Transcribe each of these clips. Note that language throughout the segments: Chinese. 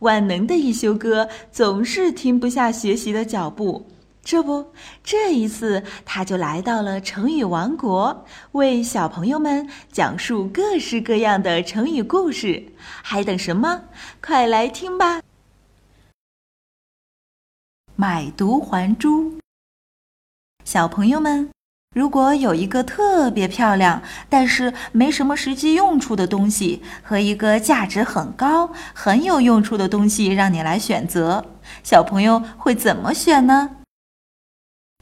万能的一休哥总是停不下学习的脚步。这不，这一次他就来到了成语王国，为小朋友们讲述各式各样的成语故事。还等什么？快来听吧！买椟还珠。小朋友们，如果有一个特别漂亮，但是没什么实际用处的东西，和一个价值很高、很有用处的东西，让你来选择，小朋友会怎么选呢？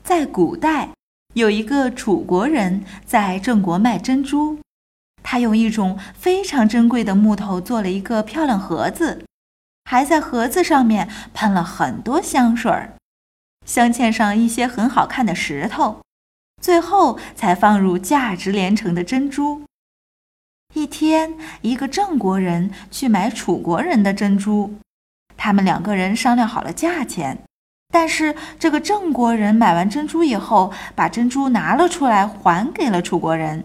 在古代，有一个楚国人在郑国卖珍珠。他用一种非常珍贵的木头做了一个漂亮盒子，还在盒子上面喷了很多香水儿，镶嵌上一些很好看的石头，最后才放入价值连城的珍珠。一天，一个郑国人去买楚国人的珍珠，他们两个人商量好了价钱。但是这个郑国人买完珍珠以后，把珍珠拿了出来，还给了楚国人，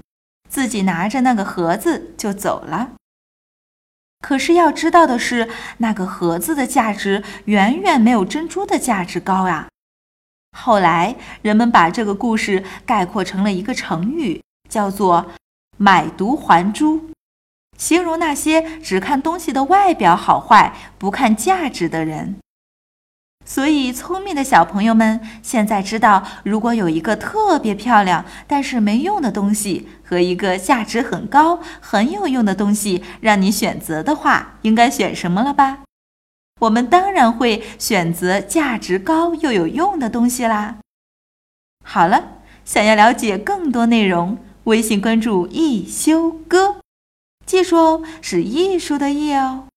自己拿着那个盒子就走了。可是要知道的是，那个盒子的价值远远没有珍珠的价值高呀。后来人们把这个故事概括成了一个成语，叫做“买椟还珠”，形容那些只看东西的外表好坏，不看价值的人。所以，聪明的小朋友们现在知道，如果有一个特别漂亮但是没用的东西和一个价值很高、很有用的东西让你选择的话，应该选什么了吧？我们当然会选择价值高又有用的东西啦。好了，想要了解更多内容，微信关注“一休哥”，技术哦，是艺术的“艺”哦。